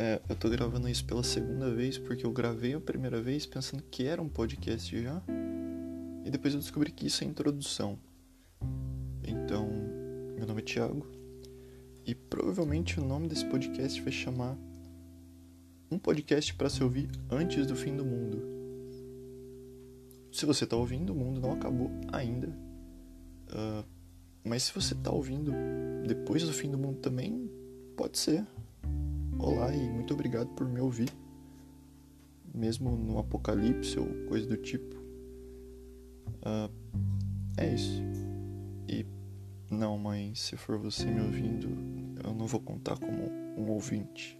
É, eu tô gravando isso pela segunda vez porque eu gravei a primeira vez pensando que era um podcast já. E depois eu descobri que isso é introdução. Então, meu nome é Thiago. E provavelmente o nome desse podcast vai chamar Um podcast para se ouvir antes do fim do mundo. Se você tá ouvindo, o mundo não acabou ainda. Uh, mas se você tá ouvindo depois do fim do mundo também, pode ser. Olá e muito obrigado por me ouvir, mesmo no apocalipse ou coisa do tipo. Uh, é isso. E não, mãe, se for você me ouvindo, eu não vou contar como um ouvinte.